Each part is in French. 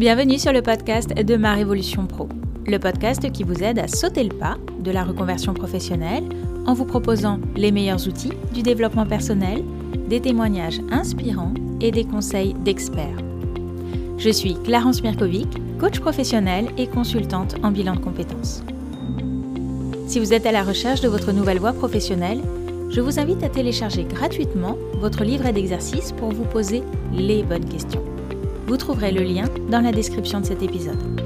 Bienvenue sur le podcast de Ma Révolution Pro, le podcast qui vous aide à sauter le pas de la reconversion professionnelle en vous proposant les meilleurs outils du développement personnel, des témoignages inspirants et des conseils d'experts. Je suis Clarence Mirkovic, coach professionnel et consultante en bilan de compétences. Si vous êtes à la recherche de votre nouvelle voie professionnelle, je vous invite à télécharger gratuitement votre livret d'exercices pour vous poser les bonnes questions. Vous trouverez le lien dans la description de cet épisode.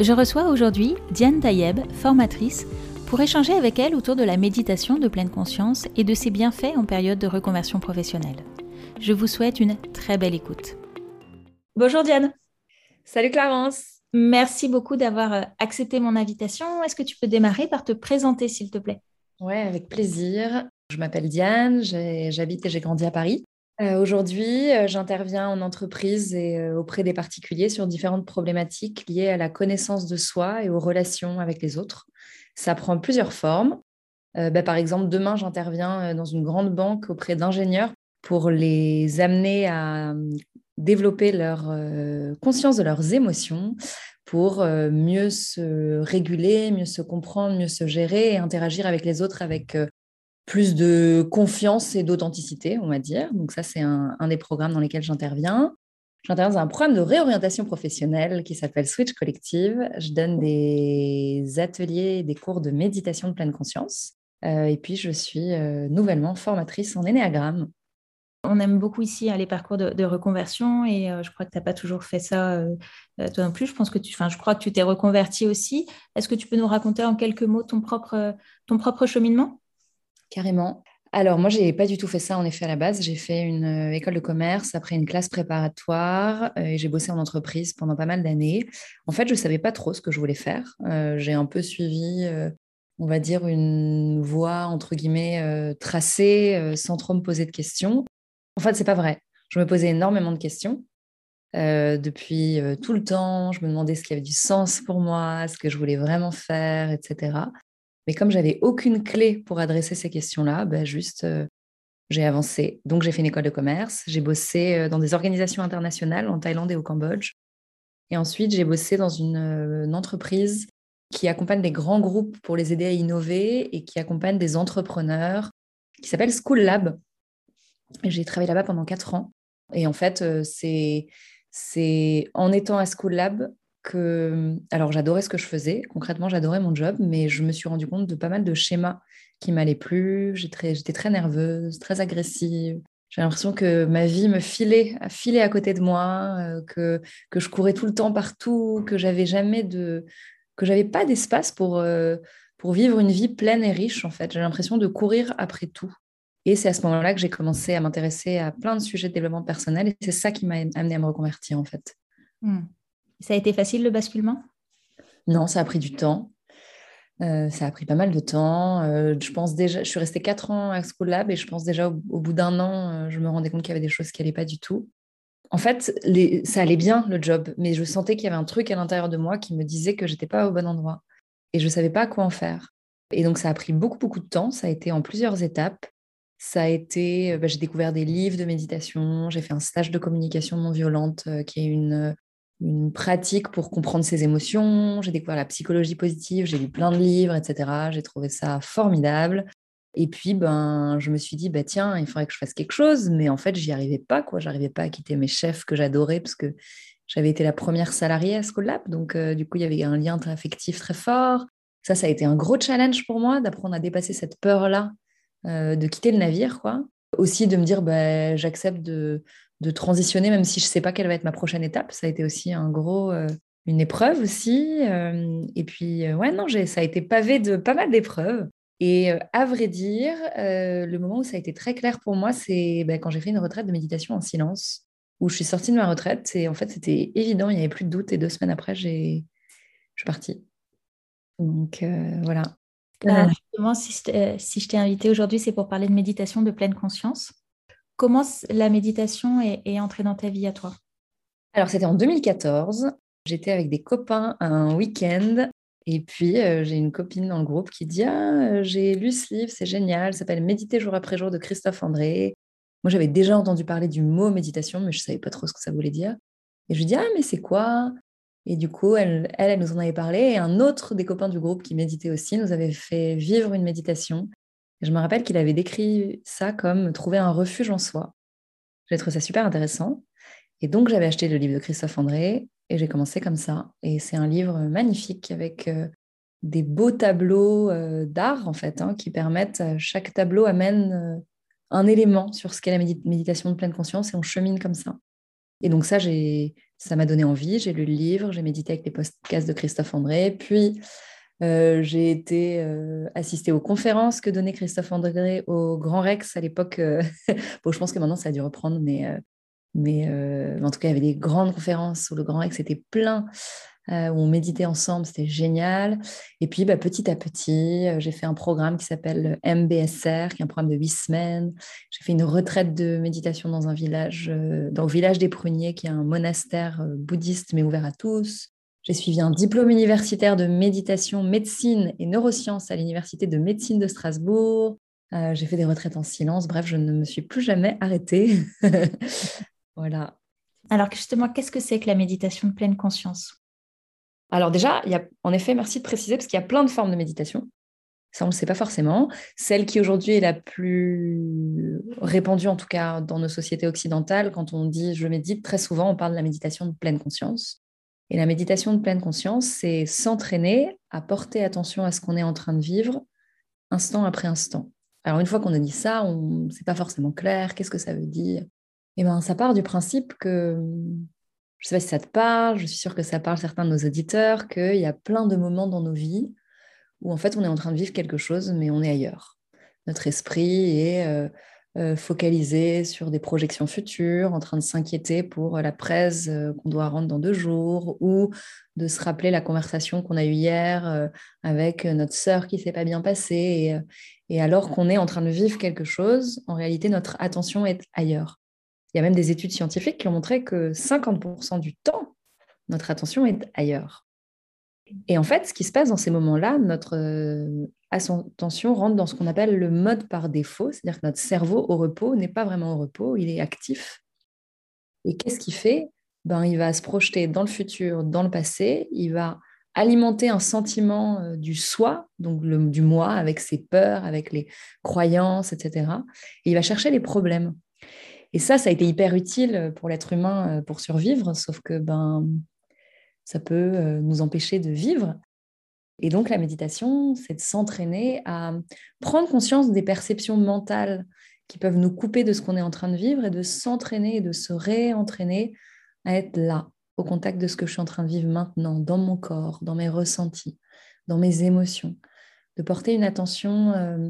Je reçois aujourd'hui Diane Tayeb, formatrice, pour échanger avec elle autour de la méditation de pleine conscience et de ses bienfaits en période de reconversion professionnelle. Je vous souhaite une très belle écoute. Bonjour Diane. Salut Clarence. Merci beaucoup d'avoir euh, accepté mon invitation. Est-ce que tu peux démarrer par te présenter, s'il te plaît? Oui, avec plaisir. Je m'appelle Diane, j'habite et j'ai grandi à Paris. Euh, aujourd'hui, euh, j'interviens en entreprise et euh, auprès des particuliers sur différentes problématiques liées à la connaissance de soi et aux relations avec les autres. Ça prend plusieurs formes. Bah, par exemple, demain, j'interviens dans une grande banque auprès d'ingénieurs pour les amener à développer leur conscience de leurs émotions pour mieux se réguler, mieux se comprendre, mieux se gérer et interagir avec les autres avec plus de confiance et d'authenticité, on va dire. Donc ça, c'est un, des programmes dans lesquels j'interviens. J'interviens dans un programme de réorientation professionnelle qui s'appelle Switch Collective. Je donne des ateliers, des cours de méditation de pleine conscience. Euh, et puis, je suis euh, nouvellement formatrice en énéagramme. On aime beaucoup ici hein, les parcours de, reconversion et euh, je crois que tu n'as pas toujours fait ça toi non plus. Je pense que tu, je crois que tu t'es reconverti aussi. Est-ce que tu peux nous raconter en quelques mots ton propre, ton propre cheminement? Carrément. Alors, moi, je n'ai pas du tout fait ça, en effet, à la base. J'ai fait une euh, école de commerce, après une classe préparatoire, euh, et j'ai bossé en entreprise pendant pas mal d'années. En fait, je ne savais pas trop ce que je voulais faire. Euh, j'ai un peu suivi, on va dire, une voie, entre guillemets, tracée, sans trop me poser de questions. En fait, c'est pas vrai. Je me posais énormément de questions. depuis tout le temps, je me demandais ce qui avait du sens pour moi, ce que je voulais vraiment faire, etc. Mais comme j'avais aucune clé pour adresser ces questions-là, ben juste euh, j'ai avancé. Donc j'ai fait une école de commerce, j'ai bossé euh, dans des organisations internationales en Thaïlande et au Cambodge. Et ensuite, j'ai bossé dans une, euh, une, entreprise qui accompagne des grands groupes pour les aider à innover et qui accompagne des entrepreneurs, qui s'appelle School Lab. J'ai travaillé là-bas pendant quatre ans. Et en fait, c'est en étant à School Lab alors j'adorais ce que je faisais, concrètement j'adorais mon job, mais je me suis rendu compte de pas mal de schémas qui m'allaient plus. J'étais très, nerveuse, très agressive. J'ai l'impression que ma vie me filait, filait à côté de moi, euh, que, que je courais tout le temps partout, que j'avais jamais de, que j'avais pas d'espace pour, euh, pour vivre une vie pleine et riche en fait. J'ai l'impression de courir après tout. Et c'est à ce moment-là que j'ai commencé à m'intéresser à plein de sujets de développement personnel et c'est ça qui m'a amené à me reconvertir en fait. Hmm. Ça a été facile le basculement? Non, ça a pris du temps. Euh, ça a pris pas mal de temps. Euh, je pense déjà, je suis restée quatre ans à School Lab et je pense déjà au, bout d'un an, euh, je me rendais compte qu'il y avait des choses qui n'allaient pas du tout. En fait, ça allait bien le job, mais je sentais qu'il y avait un truc à l'intérieur de moi qui me disait que j'étais pas au bon endroit et je savais pas quoi en faire. Et donc ça a pris beaucoup beaucoup de temps. Ça a été en plusieurs étapes. Ça a été, bah, j'ai découvert des livres de méditation, j'ai fait un stage de communication non violente qui est une une pratique pour comprendre ses émotions. J'ai découvert la psychologie positive, j'ai lu plein de livres, etc. J'ai trouvé ça formidable. Et puis, ben, je me suis dit, bah, tiens, il faudrait que je fasse quelque chose. Mais en fait, j'y arrivais pas. quoi. J'arrivais pas à quitter mes chefs que j'adorais parce que j'avais été la première salariée à School Donc, euh, du coup, il y avait un lien affectif très fort. Ça, ça a été un gros challenge pour moi d'apprendre à dépasser cette peur-là euh, de quitter le navire. quoi. Aussi de me dire, bah, j'accepte de, de transitionner, même si je ne sais pas quelle va être ma prochaine étape. Ça a été aussi un gros, euh, une épreuve aussi. Euh, et puis, euh, ouais, non, ça a été pavé de pas mal d'épreuves. Et à vrai dire, le moment où ça a été très clair pour moi, c'est ben, quand j'ai fait une retraite de méditation en silence, où je suis sortie de ma retraite. Et en fait, c'était évident, il n'y avait plus de doute. Et deux semaines après, j'ai... je suis partie. Donc, voilà. justement, si si je t'ai invité aujourd'hui, c'est pour parler de méditation de pleine conscience. Comment la méditation est, entrée dans ta vie à toi? Alors, c'était en 2014. J'étais avec des copains un week-end. Et puis, euh, j'ai une copine dans le groupe qui dit Ah, euh, j'ai lu ce livre, c'est génial, s'appelle Méditer jour après jour de Christophe André. Moi, j'avais déjà entendu parler du mot méditation, mais je ne savais pas trop ce que ça voulait dire. Et je lui dis, ah, mais c'est quoi? Et du coup, elle, elle, elle, nous en avait parlé. Et un autre des copains du groupe qui méditait aussi nous avait fait vivre une méditation. Je me rappelle qu'il avait décrit ça comme trouver un refuge en soi. J'ai trouvé ça super intéressant. Et donc, j'avais acheté le livre de Christophe André et j'ai commencé comme ça. Et c'est un livre magnifique avec euh, des beaux tableaux euh, d'art, en fait, hein, qui permettent, euh, chaque tableau amène un élément sur ce qu'est la méditation de pleine conscience et on chemine comme ça. Et donc ça, ça m'a donné envie. J'ai lu le livre, j'ai médité avec les podcasts de Christophe André, puis j'ai été assistée aux conférences que donnait Christophe André au Grand Rex à l'époque. bon, je pense que maintenant ça a dû reprendre, mais mais euh, en tout cas, il y avait des grandes conférences où le Grand Rex était plein, euh, où on méditait ensemble, c'était génial. Et puis, bah, petit à petit, euh, j'ai fait un programme qui s'appelle MBSR, qui est un programme de huit semaines. J'ai fait une retraite de méditation dans un village, dans le village des Pruniers, qui est un monastère bouddhiste, mais ouvert à tous. J'ai suivi un diplôme universitaire de méditation, médecine et neurosciences à l'Université de médecine de Strasbourg. j'ai fait des retraites en silence. Bref, je ne me suis plus jamais arrêtée. Voilà. Alors justement, qu'est-ce que c'est que la méditation de pleine conscience? Alors déjà, il y a, en effet, merci de préciser, parce qu'il y a plein de formes de méditation. Ça, on ne le sait pas forcément. Celle qui aujourd'hui est la plus répandue, en tout cas dans nos sociétés occidentales, quand on dit je médite, très souvent on parle de la méditation de pleine conscience. Et la méditation de pleine conscience, c'est s'entraîner à porter attention à ce qu'on est en train de vivre instant après instant. Alors une fois qu'on a dit ça, on c'est pas forcément clair. Qu'est-ce que ça veut dire? Eh ben, ça part du principe que, je sais pas si ça te parle, je suis sûre que ça parle certains de nos auditeurs, qu'il y a plein de moments dans nos vies où en fait on est en train de vivre quelque chose, mais on est ailleurs. Notre esprit est euh, euh, focalisé sur des projections futures, en train de s'inquiéter pour la presse euh, qu'on doit rendre dans deux jours, ou de se rappeler la conversation qu'on a eue hier avec notre sœur qui s'est pas bien passée. et alors qu'on est en train de vivre quelque chose, en réalité, notre attention est ailleurs. Il y a même des études scientifiques qui ont montré que 50% du temps, notre attention est ailleurs. Et en fait, ce qui se passe dans ces moments-là, notre euh, attention rentre dans ce qu'on appelle le mode par défaut, c'est-à-dire que notre cerveau au repos n'est pas vraiment au repos, il est actif. Et qu'est-ce qu'il fait? Ben, Il va se projeter dans le futur, dans le passé, il va alimenter un sentiment euh, du soi, donc du moi, avec ses peurs, avec les croyances, etc. Et il va chercher les problèmes. Et ça, ça a été hyper utile pour l'être humain euh, pour survivre, sauf que ben, ça peut euh, nous empêcher de vivre. Et donc, la méditation, c'est de s'entraîner à prendre conscience des perceptions mentales qui peuvent nous couper de ce qu'on est en train de vivre et de s'entraîner et de se réentraîner à être là, au contact de ce que je suis en train de vivre maintenant, dans mon corps, dans mes ressentis, dans mes émotions, de porter une attention euh,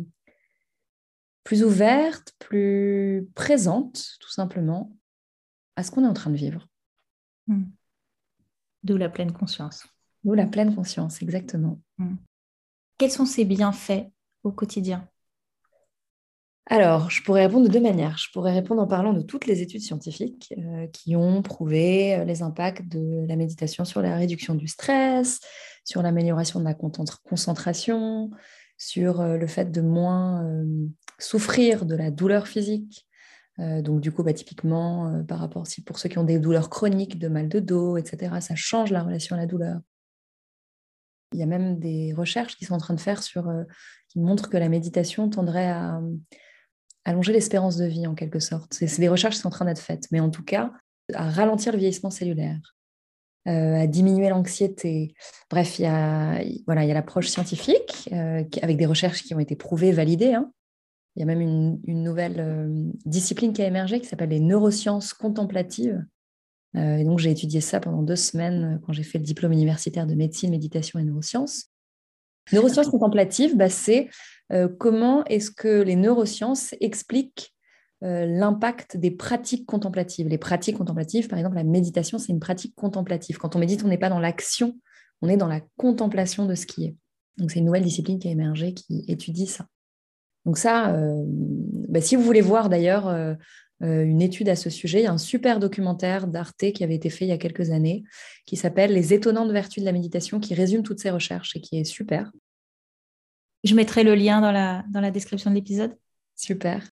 plus ouverte, plus présente, tout simplement, à ce qu'on est en train de vivre. Hmm. D'où la pleine conscience. D'où la pleine conscience, exactement. Hmm. Quels sont ces bienfaits au quotidien? Alors, je pourrais répondre de deux manières. Je pourrais répondre en parlant de toutes les études scientifiques euh, qui ont prouvé euh, les impacts de la méditation sur la réduction du stress, sur l'amélioration de la concentration, sur euh, le fait de moins souffrir de la douleur physique. Euh, donc du coup, bah, typiquement, euh, par rapport si pour ceux qui ont des douleurs chroniques, de mal de dos, etc., ça change la relation à la douleur. Il y a même des recherches qui sont en train de faire sur, euh, qui montrent que la méditation tendrait à allonger l'espérance de vie en quelque sorte. C'est des recherches qui sont en train d'être faites, mais en tout cas, à ralentir le vieillissement cellulaire, à diminuer l'anxiété. Bref, il y a l'approche scientifique avec des recherches qui ont été prouvées, validées, hein, il y a même une, nouvelle euh, discipline qui a émergé qui s'appelle les neurosciences contemplatives. Euh, et donc, j'ai étudié ça pendant deux semaines euh, quand j'ai fait le diplôme universitaire de médecine, méditation et neurosciences. Neurosciences contemplatives, bah, c'est comment est-ce que les neurosciences expliquent l'impact des pratiques contemplatives. Les pratiques contemplatives, par exemple, la méditation, c'est une pratique contemplative. Quand on médite, on n'est pas dans l'action, on est dans la contemplation de ce qui est. Donc, c'est une nouvelle discipline qui a émergé qui étudie ça. Donc ça, euh, bah, si vous voulez voir d'ailleurs euh, euh, une étude à ce sujet, il y a un super documentaire d'Arte qui avait été fait il y a quelques années, qui s'appelle Les étonnantes vertus de la méditation, qui résume toutes ces recherches et qui est super. Je mettrai le lien dans la, dans la description de l'épisode. Super.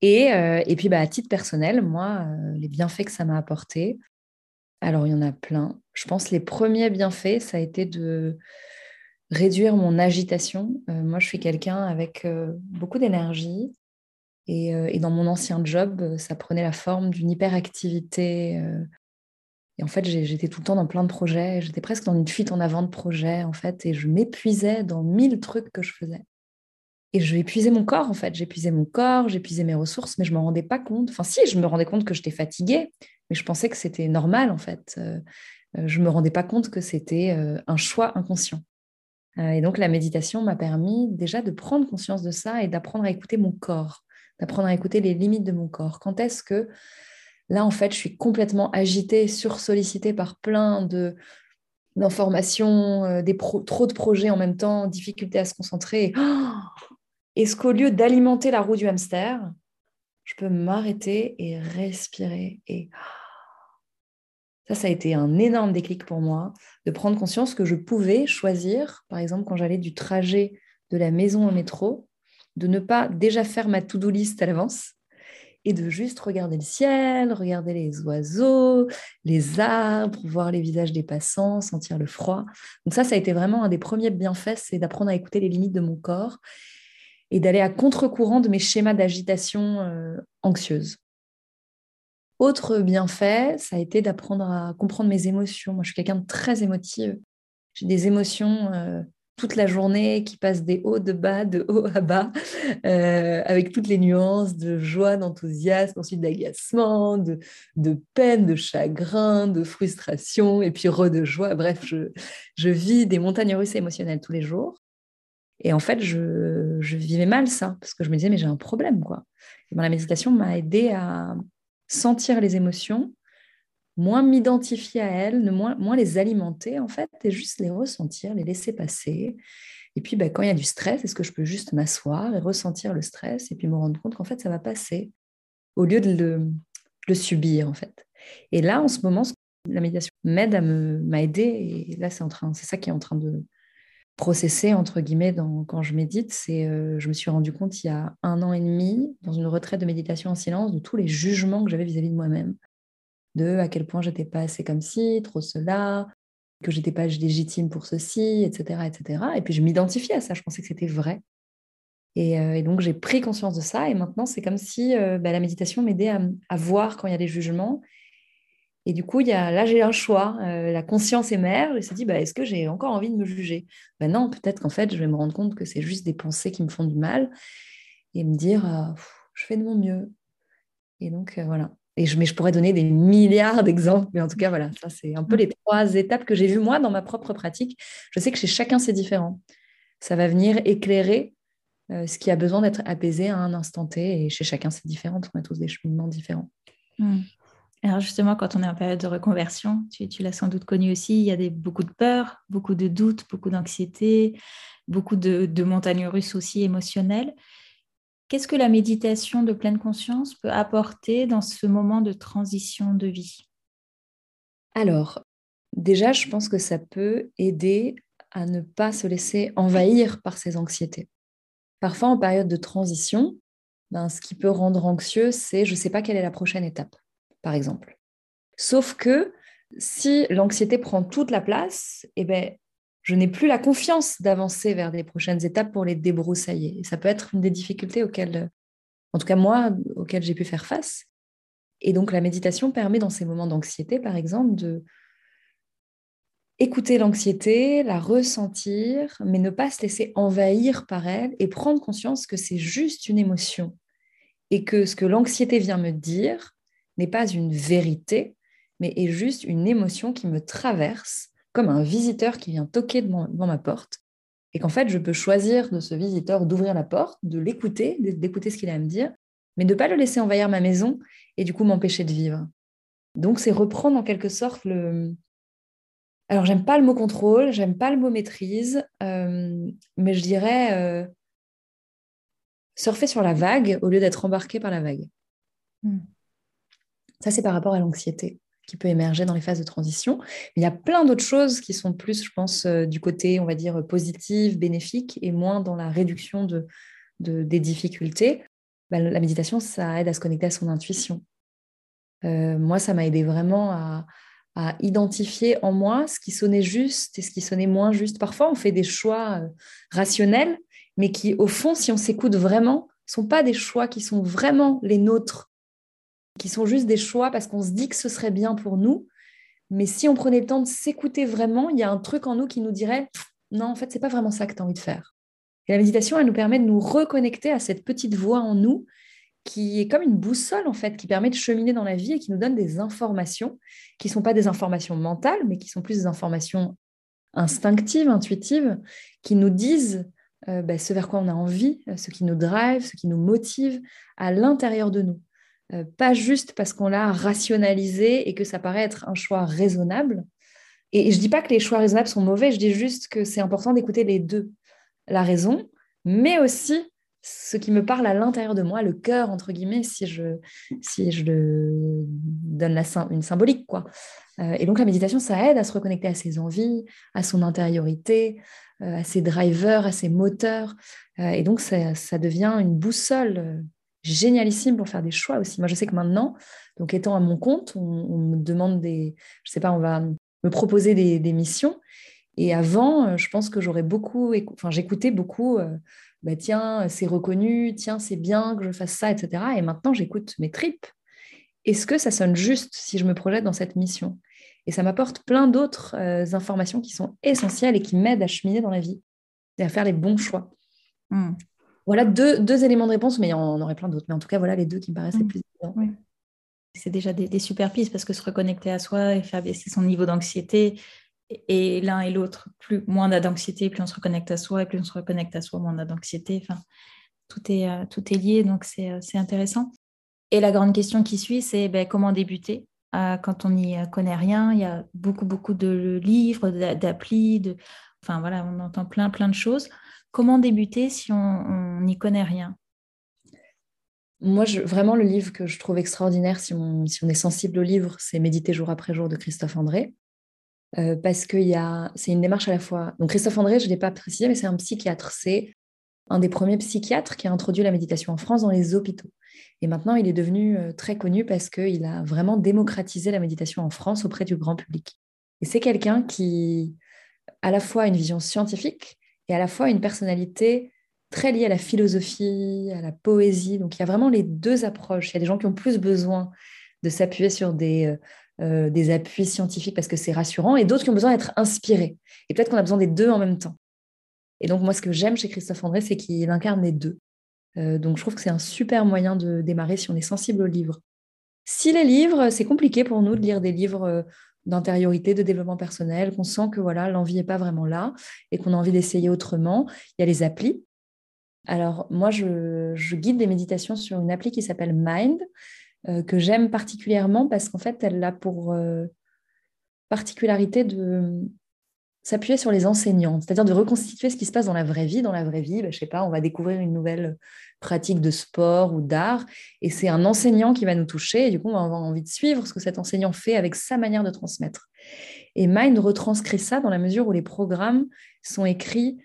Et, et puis, bah, à titre personnel, moi, les bienfaits que ça m'a apporté, alors il y en a plein. Je pense les premiers bienfaits, ça a été de réduire mon agitation. moi, je suis quelqu'un avec beaucoup d'énergie. Et, et, dans mon ancien job, ça prenait la forme d'une hyperactivité et en fait, j'étais tout le temps dans plein de projets. J'étais presque dans une fuite en avant de projets, en fait. Et je m'épuisais dans mille trucs que je faisais. Et je épuisais mon corps, en fait. J'épuisais mon corps, j'épuisais mes ressources, mais je ne me rendais pas compte. Enfin, si, je me rendais compte que j'étais fatiguée, mais je pensais que c'était normal, en fait. Euh, euh, je ne me rendais pas compte que c'était euh, un choix inconscient. Et donc, la méditation m'a permis déjà de prendre conscience de ça et d'apprendre à écouter mon corps, d'apprendre à écouter les limites de mon corps. Quand est-ce que Là, en fait, je suis complètement agitée, sursollicitée par plein de d'informations, euh, des trop de projets en même temps, difficulté à se concentrer. Est-ce qu'au lieu d'alimenter la roue du hamster, je peux m'arrêter et respirer et ça, ça a été un énorme déclic pour moi de prendre conscience que je pouvais choisir, par exemple, quand j'allais du trajet de la maison au métro, de ne pas déjà faire ma to-do list à l'avance, et de juste regarder le ciel, regarder les oiseaux, les arbres, voir les visages des passants, sentir le froid. Donc ça, ça a été vraiment un des premiers bienfaits, c'est d'apprendre à écouter les limites de mon corps et d'aller à contre-courant de mes schémas d'agitation euh, anxieuse. Autre bienfait, ça a été d'apprendre à comprendre mes émotions. Moi, je suis quelqu'un de très émotive. J'ai des émotions euh, toute la journée, qui passe des hauts de bas, de haut à bas, euh, avec toutes les nuances de joie, d'enthousiasme, ensuite d'agacement, de, peine, de chagrin, de frustration, et puis re de joie. Bref, je, vis des montagnes russes émotionnelles tous les jours. Et en fait, je, vivais mal ça, parce que je me disais, mais j'ai un problème, quoi. Et ben, la méditation m'a aidé à sentir les émotions, moins m'identifier à elles, moins, moins les alimenter en fait, et juste les ressentir, les laisser passer. Et puis bah, quand il y a du stress, est-ce que je peux juste m'asseoir et ressentir le stress et puis me rendre compte qu'en fait ça va passer au lieu de le, subir en fait. Et là en ce moment, la méditation m'aide à me m'aider et là c'est en train, c'est ça qui est en train de processer entre guillemets dans, quand je médite. C'est, euh, je me suis rendu compte il y a un an et demi dans une retraite de méditation en silence de tous les jugements que j'avais vis-à-vis de moi-même de à quel point j'étais pas assez comme ci, trop cela, que j'étais pas légitime pour ceci, etc., etc. Et puis je m'identifiais à ça, je pensais que c'était vrai. Et, euh, donc j'ai pris conscience de ça, et maintenant c'est comme si euh, bah, la méditation m'aidait à, voir quand il y a des jugements. Et du coup, il y a, là j'ai un choix, euh, la conscience émerge et se dit, bah, est-ce que j'ai encore envie de me juger? Ben Non, peut-être qu'en fait je vais me rendre compte que c'est juste des pensées qui me font du mal, et me dire, je fais de mon mieux. Et donc voilà, et je, mais je pourrais donner des milliards d'exemples, mais en tout cas, voilà, ça, c'est un peu les trois étapes que j'ai vues moi dans ma propre pratique. Je sais que chez chacun, c'est différent. Ça va venir éclairer euh, ce qui a besoin d'être apaisé à un instant T, et chez chacun, c'est différent. On a tous des cheminements différents. Hmm. Alors justement, quand on est en période de reconversion, tu, l'as sans doute connu aussi, il y a beaucoup de peur, beaucoup de doutes, beaucoup d'anxiété, beaucoup de, de montagnes russes aussi émotionnelles. Qu'est-ce que la méditation de pleine conscience peut apporter dans ce moment de transition de vie? Alors, déjà, je pense que ça peut aider à ne pas se laisser envahir par ces anxiétés. Parfois, en période de transition, ben, ce qui peut rendre anxieux, c'est je ne sais pas quelle est la prochaine étape, par exemple. Sauf que si l'anxiété prend toute la place, eh ben, je n'ai plus la confiance d'avancer vers des prochaines étapes pour les débroussailler. Et ça peut être une des difficultés auxquelles, en tout cas moi, auxquelles j'ai pu faire face. Et donc la méditation permet dans ces moments d'anxiété, par exemple, de écouter l'anxiété, la ressentir, mais ne pas se laisser envahir par elle et prendre conscience que c'est juste une émotion et que ce que l'anxiété vient me dire n'est pas une vérité, mais est juste une émotion qui me traverse comme un visiteur qui vient toquer devant, ma porte, et qu'en fait, je peux choisir de ce visiteur d'ouvrir la porte, de l'écouter, d'écouter ce qu'il a à me dire, mais de ne pas le laisser envahir ma maison et du coup m'empêcher de vivre. Donc, c'est reprendre en quelque sorte le... Alors, j'aime pas le mot contrôle, j'aime pas le mot maîtrise, euh, mais je dirais euh, surfer sur la vague au lieu d'être embarqué par la vague. Hmm. Ça, c'est par rapport à l'anxiété qui peut émerger dans les phases de transition. il y a plein d'autres choses qui sont plus, je pense, euh, du côté, on va dire, positif, bénéfique, et moins dans la réduction de, des difficultés. bah, la méditation, ça aide à se connecter à son intuition. moi, ça m'a aidé vraiment à, à, identifier en moi ce qui sonnait juste et ce qui sonnait moins juste. Parfois, on fait des choix rationnels, mais qui, au fond, si on s'écoute vraiment, sont pas des choix qui sont vraiment les nôtres, qui sont juste des choix parce qu'on se dit que ce serait bien pour nous. Mais si on prenait le temps de s'écouter vraiment, il y a un truc en nous qui nous dirait non, en fait, c'est pas vraiment ça que tu as envie de faire. Et la méditation, elle nous permet de nous reconnecter à cette petite voix en nous qui est comme une boussole en fait, qui permet de cheminer dans la vie et qui nous donne des informations qui ne sont pas des informations mentales, mais qui sont plus des informations instinctives, intuitives, qui nous disent euh, bah, ce vers quoi on a envie, euh, ce qui nous drive, ce qui nous motive à l'intérieur de nous. Euh, pas juste parce qu'on l'a rationalisé et que ça paraît être un choix raisonnable. Et, je ne dis pas que les choix raisonnables sont mauvais, je dis juste que c'est important d'écouter les deux. La raison, mais aussi ce qui me parle à l'intérieur de moi, le cœur, entre guillemets, si je, si je donne la, une symbolique. quoi. et donc la méditation, ça aide à se reconnecter à ses envies, à son intériorité, euh, à ses drivers, à ses moteurs. Euh, et donc, ça, devient une boussole euh, génialissime pour faire des choix aussi. Moi, je sais que maintenant, donc étant à mon compte, on, me demande des, je sais pas, on va me proposer des, missions. Et avant, je pense que j'aurais beaucoup, enfin, j'écoutais beaucoup, bah, tiens, c'est reconnu, tiens, c'est bien que je fasse ça, etc. Et maintenant, j'écoute mes tripes. Est-ce que ça sonne juste si je me projette dans cette mission? Et ça m'apporte plein d'autres euh, informations qui sont essentielles et qui m'aident à cheminer dans la vie et à faire les bons choix. Hmm. Voilà deux, éléments de réponse, mais il y en aurait plein d'autres. Mais en tout cas, voilà les deux qui me paraissent les hmm. plus évidents. C'est déjà des, super pistes parce que se reconnecter à soi et faire baisser son niveau d'anxiété, et, l'un et l'autre, plus moins d'anxiété, plus on se reconnecte à soi, et plus on se reconnecte à soi, moins d'anxiété. Enfin, tout est, euh, tout est lié, donc euh, c'est intéressant. Et la grande question qui suit, c'est ben, comment débuter? Quand on n'y connaît rien. Il y a beaucoup, beaucoup de livres, d'applis, de... enfin voilà, on entend plein, plein de choses. Comment débuter si on n'y connaît rien? Moi, vraiment, le livre que je trouve extraordinaire, si on, est sensible au livre, c'est Méditer jour après jour de Christophe André. Euh, parce que c'est une démarche à la fois. Donc, Christophe André, je ne l'ai pas précisé, mais c'est un psychiatre. C'est un des premiers psychiatres qui a introduit la méditation en France dans les hôpitaux. Et maintenant, il est devenu euh, très connu parce qu'il a vraiment démocratisé la méditation en France auprès du grand public. Et c'est quelqu'un qui a à la fois une vision scientifique et à la fois une personnalité très liée à la philosophie, à la poésie. Donc il y a vraiment les deux approches. Il y a des gens qui ont plus besoin de s'appuyer sur des, euh, euh, des appuis scientifiques parce que c'est rassurant et d'autres qui ont besoin d'être inspirés. Et peut-être qu'on a besoin des deux en même temps. Et donc, moi, ce que j'aime chez Christophe André, c'est qu'il incarne les deux. Euh, donc, je trouve que c'est un super moyen de démarrer si on est sensible aux livres. Si les livres, c'est compliqué pour nous de lire des livres euh, d'intériorité, de développement personnel, qu'on sent que voilà, l'envie n'est pas vraiment là et qu'on a envie d'essayer autrement, il y a les applis. Alors, moi, je, guide des méditations sur une appli qui s'appelle Mind, euh, que j'aime particulièrement parce qu'en fait, elle a pour particularité de s'appuyer sur les enseignants, c'est-à-dire de reconstituer ce qui se passe dans la vraie vie. Dans la vraie vie, bah, je sais pas, on va découvrir une nouvelle pratique de sport ou d'art, et c'est un enseignant qui va nous toucher, et du coup, on va avoir envie de suivre ce que cet enseignant fait avec sa manière de transmettre. Et Mind retranscrit ça dans la mesure où les programmes sont écrits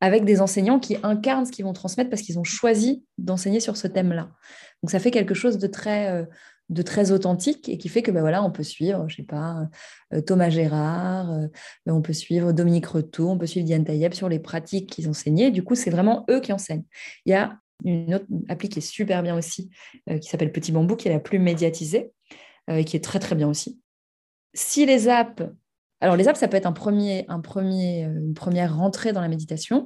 avec des enseignants qui incarnent ce qu'ils vont transmettre parce qu'ils ont choisi d'enseigner sur ce thème-là. Donc ça fait quelque chose de très euh, de très authentique et qui fait que ben voilà, on peut suivre, je sais pas, euh, Thomas Gérard, euh, on peut suivre Dominique Retour, on peut suivre Diane Taïeb sur les pratiques qu'ils enseignaient. Du coup, c'est vraiment eux qui enseignent. Il y a une autre appli qui est super bien aussi, euh, qui s'appelle Petit Bambou, qui est la plus médiatisée et qui est très très bien aussi. Si les apps, alors les apps, ça peut être un premier, un premier, une première rentrée dans la méditation.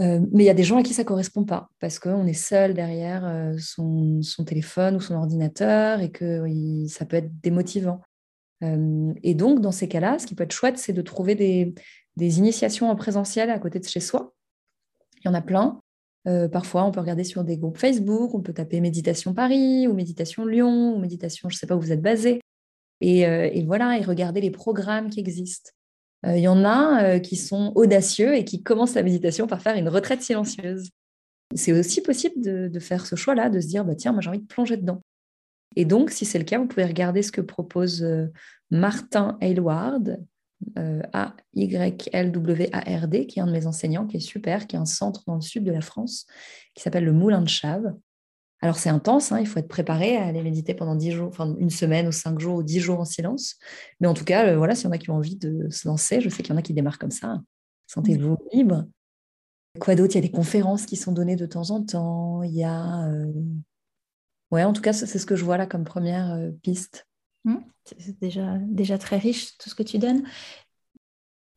Euh, mais il y a des gens à qui ça correspond pas parce qu'on est seul derrière euh, son, téléphone ou son ordinateur et que ça peut être démotivant. Euh, et donc, dans ces cas-là, ce qui peut être chouette, c'est de trouver des, initiations en présentiel à côté de chez soi. Il y en a plein. parfois, on peut regarder sur des groupes Facebook, on peut taper Méditation Paris ou Méditation Lyon ou Méditation, je ne sais pas où vous êtes basé. Et voilà, et regarder les programmes qui existent. Euh, il y en a euh, qui sont audacieux et qui commencent la méditation par faire une retraite silencieuse. C'est aussi possible de, faire ce choix-là, de se dire, bah, tiens, moi j'ai envie de plonger dedans. Et donc, si c'est le cas, vous pouvez regarder ce que propose euh, Martin Aylward, A-Y-L-W-A-R-D, qui est un de mes enseignants, qui est super, qui est un centre dans le sud de la France, qui s'appelle le Moulin de Chave. Alors c'est intense, hein, il faut être préparé à aller méditer pendant 10 jours, enfin une semaine ou 5 jours ou 10 jours en silence. Mais en tout cas, voilà, s'il y en a qui ont envie de se lancer, je sais qu'il y en a qui démarrent comme ça. Sentez-vous libre. Quoi d'autre? Il y a des conférences qui sont données de temps en temps. Il y a. Euh, ouais, en tout cas, c'est ce que je vois là comme première euh, piste. Mmh. C'est déjà, déjà très riche tout ce que tu donnes.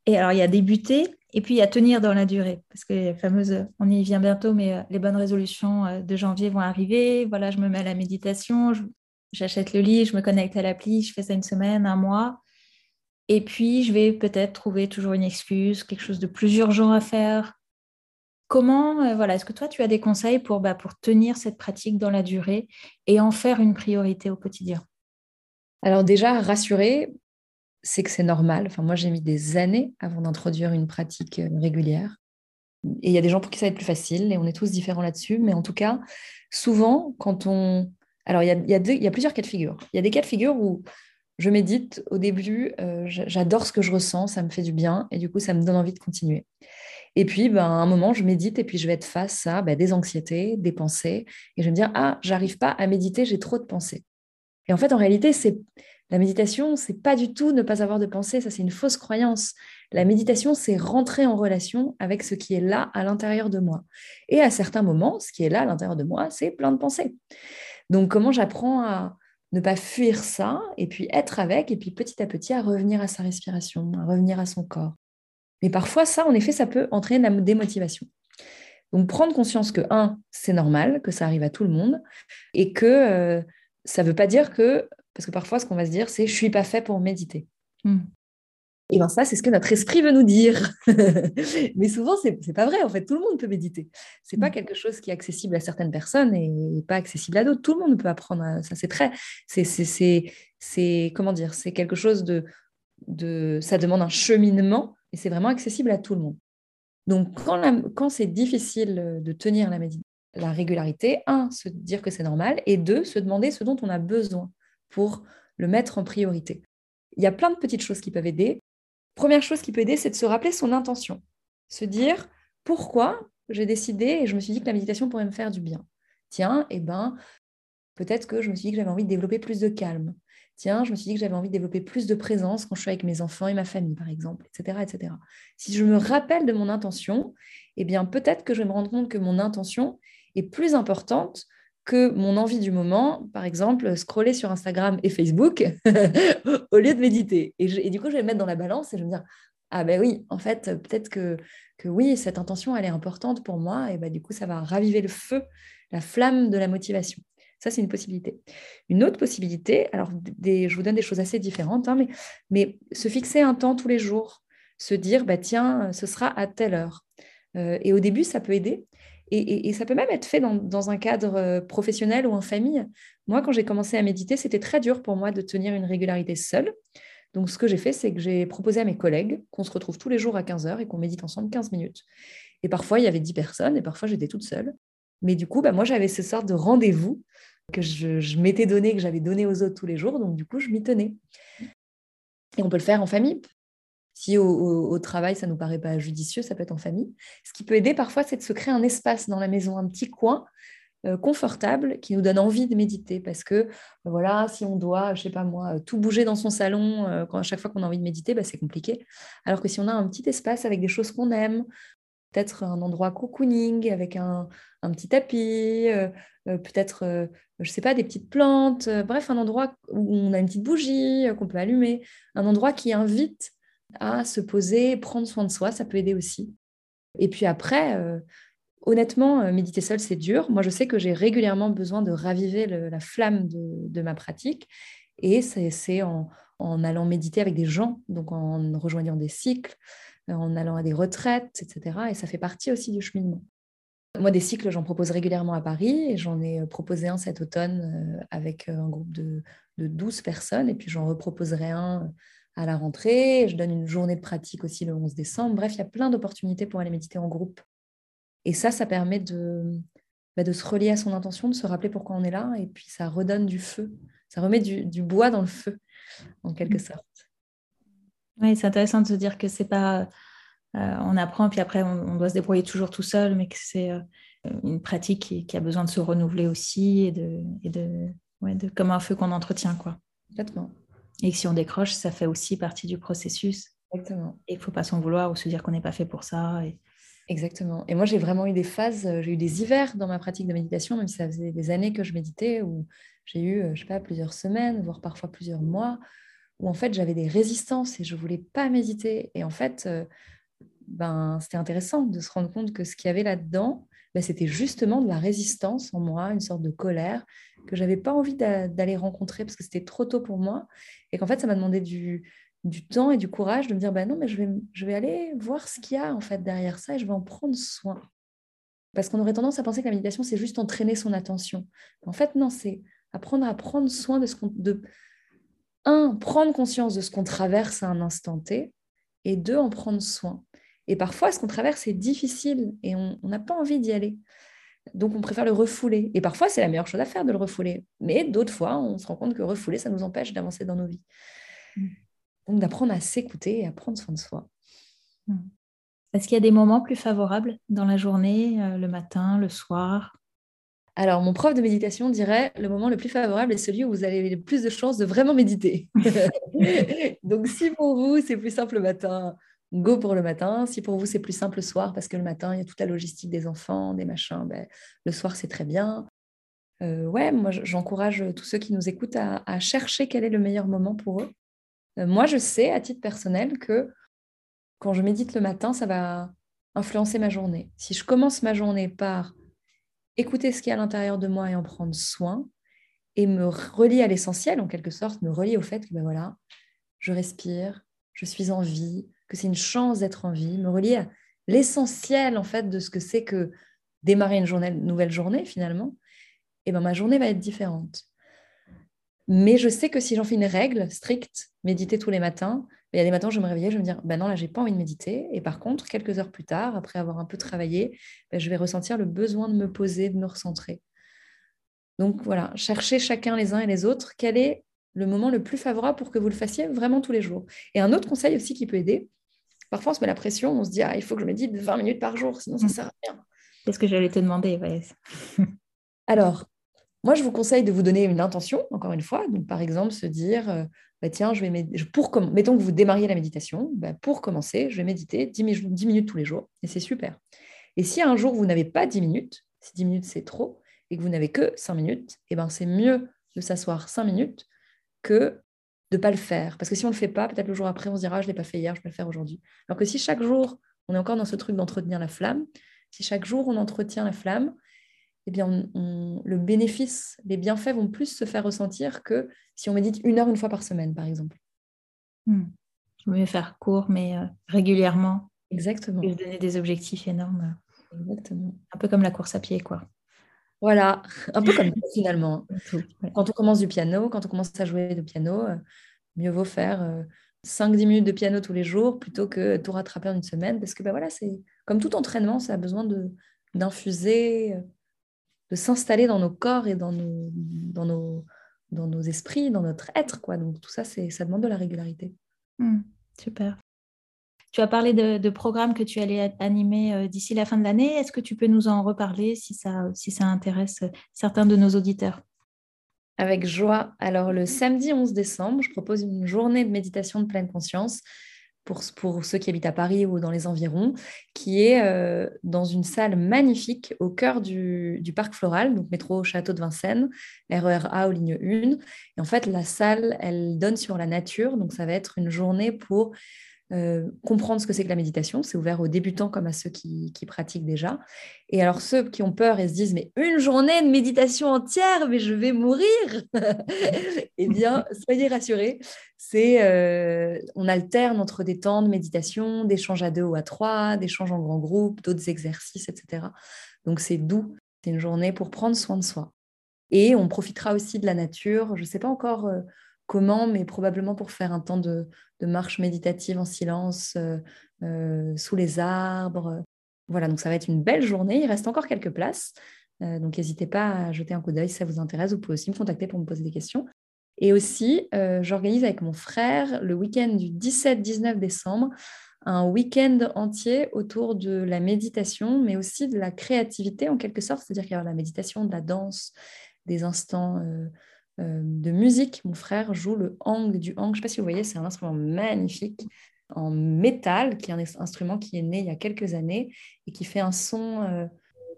Et alors, il y a débuter et puis a tenir dans la durée. Parce que les fameuses, on y vient bientôt, mais euh, les bonnes résolutions de janvier vont arriver. Voilà, je me mets à la méditation, j'achète le lit, je me connecte à l'appli, je fais ça une semaine, un mois. Et puis, je vais peut-être trouver toujours une excuse, quelque chose de plus urgent à faire, Comment, euh, voilà, est-ce que toi, tu as des conseils pour, bah, pour tenir cette pratique dans la durée et en faire une priorité au quotidien? Alors déjà, rassurer, c'est que c'est normal. Enfin, moi, j'ai mis des années avant d'introduire une pratique euh, régulière. Et il y a des gens pour qui ça va être plus facile, et on est tous différents là-dessus. Mais en tout cas, souvent, quand on... Alors, il y a, il y a plusieurs cas de figure. Il y a des cas de figure où je médite au début, euh, j'adore ce que je ressens, ça me fait du bien, et du coup, ça me donne envie de continuer. Et puis, ben, à un moment, je médite et puis je vais être face à ben, des anxiétés, des pensées. Et je vais me dire, ah, j'arrive pas à méditer, j'ai trop de pensées. Et en fait, en réalité, c'est la méditation, c'est pas du tout ne pas avoir de pensées, ça c'est une fausse croyance. La méditation, c'est rentrer en relation avec ce qui est là à l'intérieur de moi. Et à certains moments, ce qui est là à l'intérieur de moi, c'est plein de pensées. Donc, comment j'apprends à ne pas fuir ça et puis être avec et puis petit à petit à revenir à sa respiration, à revenir à son corps, mais parfois, ça, en effet, ça peut entraîner la démotivation. Donc, prendre conscience que, un, c'est normal, que ça arrive à tout le monde, et que euh, ça ne veut pas dire que, parce que parfois, ce qu'on va se dire, c'est je ne suis pas fait pour méditer. Hmm. Et bien ça, c'est ce que notre esprit veut nous dire. Mais souvent, ce n'est pas vrai. En fait, tout le monde peut méditer. Ce n'est pas hmm. quelque chose qui est accessible à certaines personnes et pas accessible à d'autres. Tout le monde peut apprendre à ça. C'est très... C'est, comment dire C'est quelque chose de, de... Ça demande un cheminement et c'est vraiment accessible à tout le monde. Donc, quand, c'est difficile de tenir la, la régularité, un, se dire que c'est normal, et deux, se demander ce dont on a besoin pour le mettre en priorité. Il y a plein de petites choses qui peuvent aider. Première chose qui peut aider, c'est de se rappeler son intention. Se dire pourquoi j'ai décidé et je me suis dit que la méditation pourrait me faire du bien? Tiens, eh ben, peut-être que je me suis dit que j'avais envie de développer plus de calme tiens, je me suis dit que j'avais envie de développer plus de présence quand je suis avec mes enfants et ma famille, par exemple, etc. etc. Si je me rappelle de mon intention, eh bien, peut-être que je vais me rendre compte que mon intention est plus importante que mon envie du moment, par exemple, scroller sur Instagram et Facebook au lieu de méditer. Et, du coup, je vais me mettre dans la balance et je vais me dire, ah ben oui, en fait, peut-être que, que oui, cette intention, elle est importante pour moi, et ben, du coup, ça va raviver le feu, la flamme de la motivation. Ça, c'est une possibilité. Une autre possibilité, alors je vous donne des choses assez différentes, hein, mais, mais, se fixer un temps tous les jours, se dire, bah, tiens, ce sera à telle heure. Euh, et au début, ça peut aider. Et, ça peut même être fait dans, un cadre euh, professionnel ou en famille. Moi, quand j'ai commencé à méditer, c'était très dur pour moi de tenir une régularité seule. Donc, ce que j'ai fait, c'est que j'ai proposé à mes collègues qu'on se retrouve tous les jours à 15 heures et qu'on médite ensemble 15 minutes. Et parfois, il y avait 10 personnes et parfois, j'étais toute seule. Mais du coup, bah, moi, j'avais ce sorte de rendez-vous que je, m'étais donné, que j'avais donné aux autres tous les jours. Donc, du coup, je m'y tenais. Et on peut le faire en famille. Si au, travail, ça nous paraît pas judicieux, ça peut être en famille. Ce qui peut aider parfois, c'est de se créer un espace dans la maison, un petit coin euh, confortable qui nous donne envie de méditer. Parce que, voilà, si on doit, je sais pas moi, tout bouger dans son salon euh, à chaque fois qu'on a envie de méditer, bah, c'est compliqué. Alors que si on a un petit espace avec des choses qu'on aime, peut-être un endroit cocooning avec un, petit tapis, euh, euh, peut-être, euh, je sais pas, des petites plantes, bref, un endroit où on a une petite bougie qu'on peut allumer, un endroit qui invite à se poser, prendre soin de soi, ça peut aider aussi. Et puis après, honnêtement, méditer seul, c'est dur. Moi, je sais que j'ai régulièrement besoin de raviver la flamme de, ma pratique. Et c'est en, allant méditer avec des gens, donc en rejoignant des cycles, en allant à des retraites, etc. Et ça fait partie aussi du cheminement. Moi, des cycles, j'en propose régulièrement à Paris j'en ai euh, proposé un cet automne euh, avec euh, un groupe de, 12 personnes et puis j'en reproposerai un à la rentrée. Je donne une journée de pratique aussi le 11 décembre. Bref, il y a plein d'opportunités pour aller méditer en groupe. Et ça, ça permet de, bah, de se relier à son intention, de se rappeler pourquoi on est là et puis ça redonne du feu. Ça remet du, du bois dans le feu, en quelque mmh. sorte. Oui, c'est intéressant de se dire que c'est pas. on apprend, puis après, on, doit se débrouiller toujours tout seul, mais que c'est une pratique qui, a besoin de se renouveler aussi et de, et de, de comme un feu qu'on entretient. Quoi. Complètement. Et que si on décroche, ça fait aussi partie du processus. Exactement. Et il ne faut pas s'en vouloir ou se dire qu'on n'est pas fait pour ça. Et... Exactement. Et moi, j'ai vraiment eu des phases, euh, j'ai eu des hivers dans ma pratique de méditation, même si ça faisait des années que je méditais, où j'ai eu, euh, je sais pas, plusieurs semaines, voire parfois plusieurs mois, où en fait, j'avais des résistances et je voulais pas méditer. Et en fait, euh, ben, c'était intéressant de se rendre compte que ce qu'il y avait là-dedans, ben, c'était justement de la résistance en moi, une sorte de colère que j'avais pas envie d'aller rencontrer parce que c'était trop tôt pour moi. Et qu'en fait, ça m'a demandé du, du temps et du courage de me dire, ben non, mais je vais, je vais aller voir ce qu'il y a en fait derrière ça et je vais en prendre soin. Parce qu'on aurait tendance à penser que la méditation, c'est juste entraîner son attention. En fait, non, c'est apprendre à prendre soin de ce qu'on... De, un, prendre conscience de ce qu'on traverse à un instant T, et deux, en prendre soin. Et parfois, ce qu'on traverse est difficile et on n'a pas envie d'y aller. Donc, on préfère le refouler. Et parfois, c'est la meilleure chose à faire de le refouler. Mais d'autres fois, on se rend compte que refouler, ça nous empêche d'avancer dans nos vies. Mm. Donc d'apprendre à s'écouter et à prendre soin de soi. Hmm. Est-ce qu'il y a des moments plus favorables dans la journée, euh, le matin, le soir? Alors, mon prof de méditation dirait le moment le plus favorable est celui où vous avez le plus de chances de vraiment méditer. Donc, si pour vous, c'est plus simple le matin, go pour le matin. Si pour vous, c'est plus simple le soir, parce que le matin, il y a toute la logistique des enfants, des machins, ben, le soir, c'est très bien. Euh, ouais, moi, j'encourage tous ceux qui nous écoutent à, chercher quel est le meilleur moment pour eux. Euh, moi, je sais à titre personnel que quand je médite le matin, ça va influencer ma journée. Si je commence ma journée par écouter ce qui est à l'intérieur de moi et en prendre soin, et me relier à l'essentiel, en quelque sorte, me relier au fait que ben voilà, je respire, je suis en vie, que c'est une chance d'être en vie, me relier à l'essentiel en fait de ce que c'est que démarrer une, nouvelle journée finalement, et ben ma journée va être différente. Mais je sais que si j'en fais une règle stricte, méditer tous les matins, il y a des matins, je me réveiller, je me dire, ben non, là, j'ai pas envie de méditer. Et par contre, quelques heures plus tard, après avoir un peu travaillé, ben, je vais ressentir le besoin de me poser, de me recentrer. Donc voilà, cherchez chacun les uns et les autres quel est le moment le plus favorable pour que vous le fassiez vraiment tous les jours. Et un autre conseil aussi qui peut aider, parfois on se met la pression, on se dit, ah, il faut que je médite 20 minutes par jour, sinon ça ne mmh. sert à rien. C'est ce que j'allais te demander. Alors, moi, je vous conseille de vous donner une intention, encore une fois. Donc, par exemple, se dire, euh, bah, tiens, je vais pour mettons que vous démarriez la méditation, bah, pour commencer, je vais méditer 10, minutes tous les jours, et c'est super. Et si un jour vous n'avez pas 10 minutes, si 10 minutes c'est trop, et que vous n'avez que 5 minutes, eh ben, c'est mieux de s'asseoir 5 minutes que de ne pas le faire. Parce que si on ne le fait pas, peut-être le jour après, on se dira, ah, je ne l'ai pas fait hier, je vais le faire aujourd'hui. Alors que si chaque jour, on est encore dans ce truc d'entretenir la flamme, si chaque jour on entretient la flamme, eh bien, le bénéfice, les bienfaits vont plus se faire ressentir que si on médite une heure une fois par semaine, par exemple. Hmm. Je vais faire court, mais euh, régulièrement. Exactement. Et donner des objectifs énormes. Exactement. Un peu comme la course à pied, quoi. Voilà, un peu comme finalement. Quand on commence du piano, quand on commence à jouer du piano, euh, mieux vaut faire 5-10 euh, minutes de piano tous les jours plutôt que tout rattraper en une semaine. Parce que ben voilà, c'est comme tout entraînement, ça a besoin d'infuser de s'installer dans nos corps et dans nos, dans, nos, dans nos esprits, dans notre être. Quoi. Donc tout ça, ça demande de la régularité. Hmm, super. Tu as parlé de, programmes que tu allais animer euh, d'ici la fin de l'année. Est-ce que tu peux nous en reparler si ça, intéresse certains de nos auditeurs? Avec joie. Alors le samedi 11 décembre, je propose une journée de méditation de pleine conscience pour, ceux qui habitent à Paris ou dans les environs, qui est euh, dans une salle magnifique au cœur du, parc floral, donc métro Château de Vincennes, RER A aux lignes 1. Et en fait, la salle, elle donne sur la nature, donc ça va être une journée pour euh, comprendre ce que c'est que la méditation. C'est ouvert aux débutants comme à ceux qui, pratiquent déjà. Et alors ceux qui ont peur et se disent mais une journée de méditation entière, mais je vais mourir. eh bien, soyez rassurés. C'est euh, on alterne entre des temps de méditation, d'échanges à deux ou à trois, d'échanges en grand groupe, d'autres exercices, etc. Donc c'est doux. C'est une journée pour prendre soin de soi. Et on profitera aussi de la nature. Je ne sais pas encore. Euh, comment, mais probablement pour faire un temps de, marche méditative en silence euh, euh, sous les arbres. Voilà, donc ça va être une belle journée. Il reste encore quelques places. Euh, donc n'hésitez pas à jeter un coup d'œil si ça vous intéresse. Vous pouvez aussi me contacter pour me poser des questions. Et aussi, j'organise avec mon frère le week-end du 17-19 décembre un week-end entier autour de la méditation, mais aussi de la créativité en quelque sorte, c'est-à-dire qu'il y a la méditation, de la danse, des instants de musique. Mon frère joue le hang du hang. Je ne sais pas si vous voyez, c'est un instrument magnifique en métal, qui est un instrument qui est né il y a quelques années et qui fait un son euh,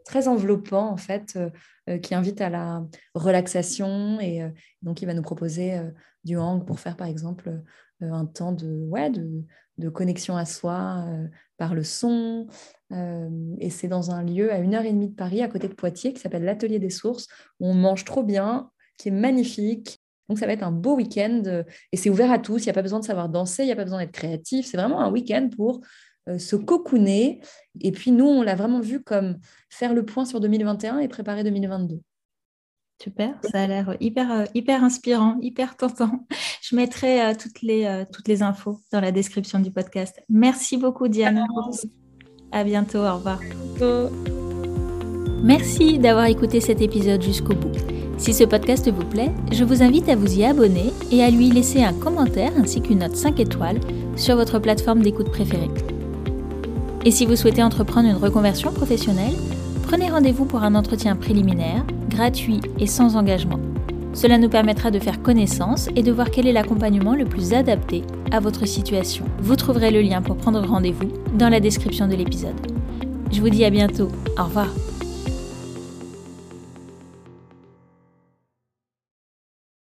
très enveloppant en fait, qui invite à la relaxation. Et donc, il va nous proposer du hang pour faire par exemple un temps de, ouais, de, de connexion à soi euh, par le son. Euh, et c'est dans un lieu à une heure et demie de Paris, à côté de Poitiers, qui s'appelle l'Atelier des Sources, où on mange trop bien, qui est magnifique. Donc ça va être un beau week-end euh, et c'est ouvert à tous. Il n'y a pas besoin de savoir danser, il n'y a pas besoin d'être créatif. C'est vraiment un week-end pour se cocooner. Et puis nous, on l'a vraiment vu comme faire le point sur 2021 et préparer 2022. Super, ça a l'air hyper, euh, hyper inspirant, hyper tentant. Je mettrai euh, toutes, les, euh, toutes les infos dans la description du podcast. Merci beaucoup, Diane. À bientôt, au revoir. Merci d'avoir écouté cet épisode jusqu'au bout. Si ce podcast vous plaît, je vous invite à vous y abonner et à lui laisser un commentaire ainsi qu'une note 5 étoiles sur votre plateforme d'écoute préférée. Et si vous souhaitez entreprendre une reconversion professionnelle, prenez rendez-vous pour un entretien préliminaire gratuit et sans engagement. Cela nous permettra de faire connaissance et de voir quel est l'accompagnement le plus adapté à votre situation. Vous trouverez le lien pour prendre rendez-vous dans la description de l'épisode. Je vous dis à bientôt. Au revoir.